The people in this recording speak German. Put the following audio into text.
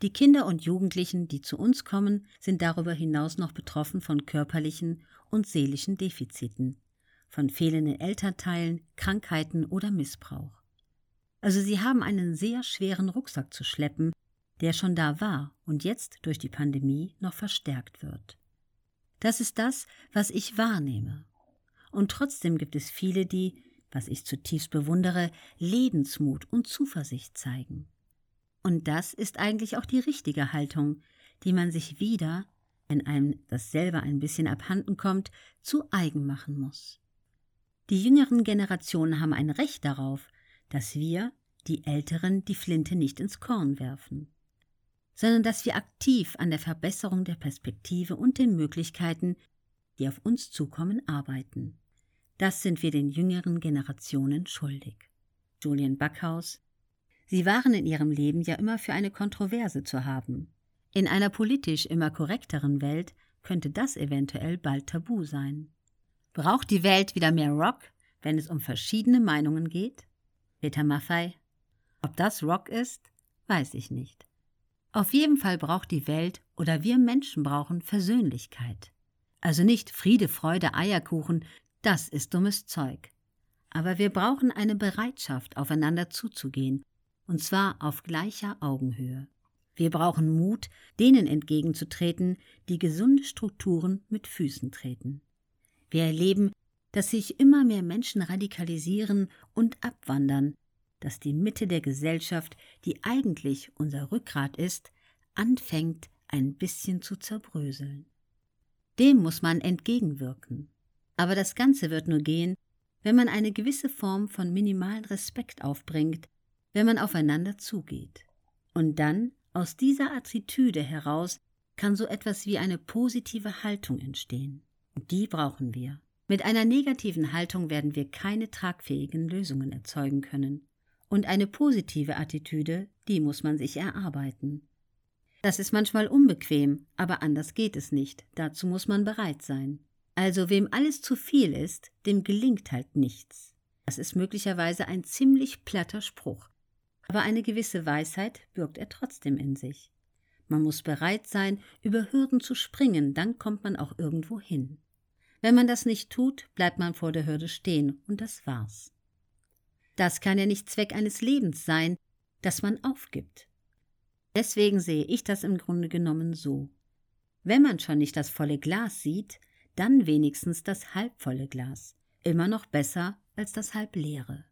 Die Kinder und Jugendlichen, die zu uns kommen, sind darüber hinaus noch betroffen von körperlichen und seelischen Defiziten, von fehlenden Elternteilen, Krankheiten oder Missbrauch. Also sie haben einen sehr schweren Rucksack zu schleppen, der schon da war und jetzt durch die Pandemie noch verstärkt wird. Das ist das, was ich wahrnehme. Und trotzdem gibt es viele, die, was ich zutiefst bewundere, Lebensmut und Zuversicht zeigen. Und das ist eigentlich auch die richtige Haltung, die man sich wieder, wenn einem das selber ein bisschen abhanden kommt, zu eigen machen muss. Die jüngeren Generationen haben ein Recht darauf, dass wir, die Älteren, die Flinte nicht ins Korn werfen, sondern dass wir aktiv an der Verbesserung der Perspektive und den Möglichkeiten, die auf uns zukommen, arbeiten. Das sind wir den jüngeren Generationen schuldig. Julian Backhaus, Sie waren in ihrem Leben ja immer für eine Kontroverse zu haben. In einer politisch immer korrekteren Welt könnte das eventuell bald tabu sein. Braucht die Welt wieder mehr Rock, wenn es um verschiedene Meinungen geht? Peter Maffei. Ob das Rock ist, weiß ich nicht. Auf jeden Fall braucht die Welt oder wir Menschen brauchen Versöhnlichkeit. Also nicht Friede, Freude, Eierkuchen, das ist dummes Zeug. Aber wir brauchen eine Bereitschaft, aufeinander zuzugehen und zwar auf gleicher Augenhöhe. Wir brauchen Mut, denen entgegenzutreten, die gesunde Strukturen mit Füßen treten. Wir erleben, dass sich immer mehr Menschen radikalisieren und abwandern, dass die Mitte der Gesellschaft, die eigentlich unser Rückgrat ist, anfängt ein bisschen zu zerbröseln. Dem muss man entgegenwirken. Aber das Ganze wird nur gehen, wenn man eine gewisse Form von minimalen Respekt aufbringt wenn man aufeinander zugeht. Und dann, aus dieser Attitüde heraus, kann so etwas wie eine positive Haltung entstehen. Und die brauchen wir. Mit einer negativen Haltung werden wir keine tragfähigen Lösungen erzeugen können. Und eine positive Attitüde, die muss man sich erarbeiten. Das ist manchmal unbequem, aber anders geht es nicht. Dazu muss man bereit sein. Also wem alles zu viel ist, dem gelingt halt nichts. Das ist möglicherweise ein ziemlich platter Spruch, aber eine gewisse Weisheit birgt er trotzdem in sich. Man muss bereit sein, über Hürden zu springen, dann kommt man auch irgendwo hin. Wenn man das nicht tut, bleibt man vor der Hürde stehen, und das war's. Das kann ja nicht Zweck eines Lebens sein, dass man aufgibt. Deswegen sehe ich das im Grunde genommen so. Wenn man schon nicht das volle Glas sieht, dann wenigstens das halbvolle Glas. Immer noch besser als das halbleere.